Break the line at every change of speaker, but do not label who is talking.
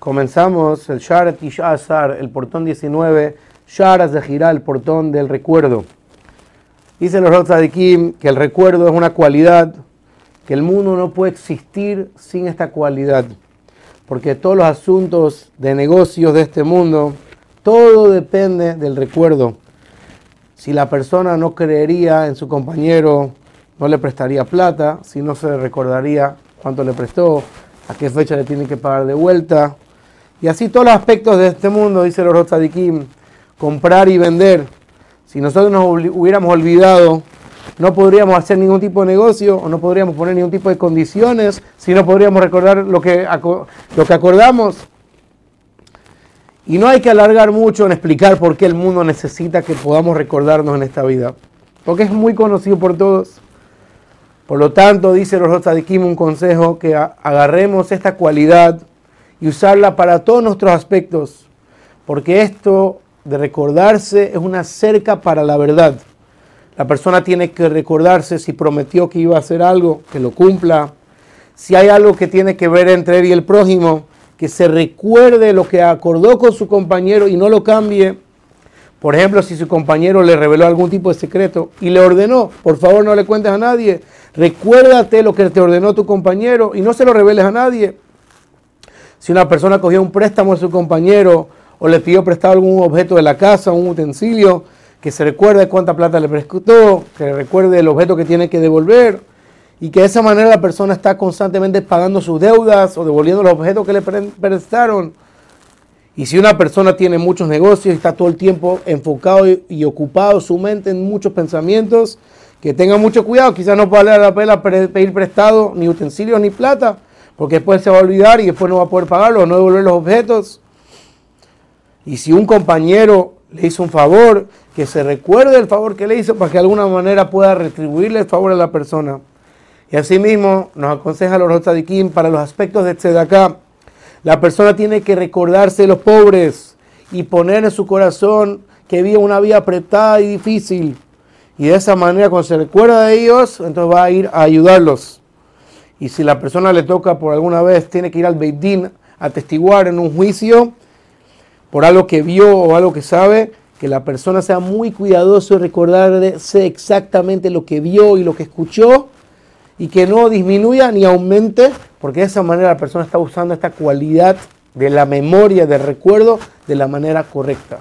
Comenzamos el Shar Tishazar, el portón 19, Shar Zehirah, el portón del recuerdo. Dice los Rotzadikim que el recuerdo es una cualidad, que el mundo no puede existir sin esta cualidad. Porque todos los asuntos de negocios de este mundo, todo depende del recuerdo. Si la persona no creería en su compañero, no le prestaría plata, si no se recordaría cuánto le prestó, a qué fecha le tiene que pagar de vuelta. Y así todos los aspectos de este mundo, dice el Rotzadikim, comprar y vender. Si nosotros nos hubiéramos olvidado, no podríamos hacer ningún tipo de negocio o no podríamos poner ningún tipo de condiciones si no podríamos recordar lo que, lo que acordamos. Y no hay que alargar mucho en explicar por qué el mundo necesita que podamos recordarnos en esta vida. Porque es muy conocido por todos. Por lo tanto, dice los Rotzadikim un consejo que agarremos esta cualidad y usarla para todos nuestros aspectos, porque esto de recordarse es una cerca para la verdad. La persona tiene que recordarse si prometió que iba a hacer algo, que lo cumpla. Si hay algo que tiene que ver entre él y el prójimo, que se recuerde lo que acordó con su compañero y no lo cambie. Por ejemplo, si su compañero le reveló algún tipo de secreto y le ordenó, por favor no le cuentes a nadie, recuérdate lo que te ordenó tu compañero y no se lo reveles a nadie. Si una persona cogió un préstamo de su compañero o le pidió prestado algún objeto de la casa, un utensilio, que se recuerde cuánta plata le prestó, que recuerde el objeto que tiene que devolver y que de esa manera la persona está constantemente pagando sus deudas o devolviendo los objetos que le prestaron. Y si una persona tiene muchos negocios y está todo el tiempo enfocado y, ocupado su mente en muchos pensamientos, que tenga mucho cuidado, quizás no vale la pena pedir prestado ni utensilios ni plata, porque después se va a olvidar y después no va a poder pagarlo, no devolver los objetos. Y si un compañero le hizo un favor, que se recuerde el favor que le hizo para que de alguna manera pueda retribuirle el favor a la persona. Y asimismo nos aconseja los Rotzadikim para los aspectos de Tzedakah. La persona tiene que recordarse de los pobres y poner en su corazón que vive una vida apretada y difícil. Y de esa manera, cuando se recuerda de ellos, entonces va a ir a ayudarlos. Y si la persona le toca por alguna vez, tiene que ir al Beidín a testiguar en un juicio por algo que vio o algo que sabe, que la persona sea muy cuidadoso de recordarse exactamente lo que vio y lo que escuchó y que no disminuya ni aumente, porque de esa manera la persona está usando esta cualidad de la memoria, del recuerdo, de la manera correcta.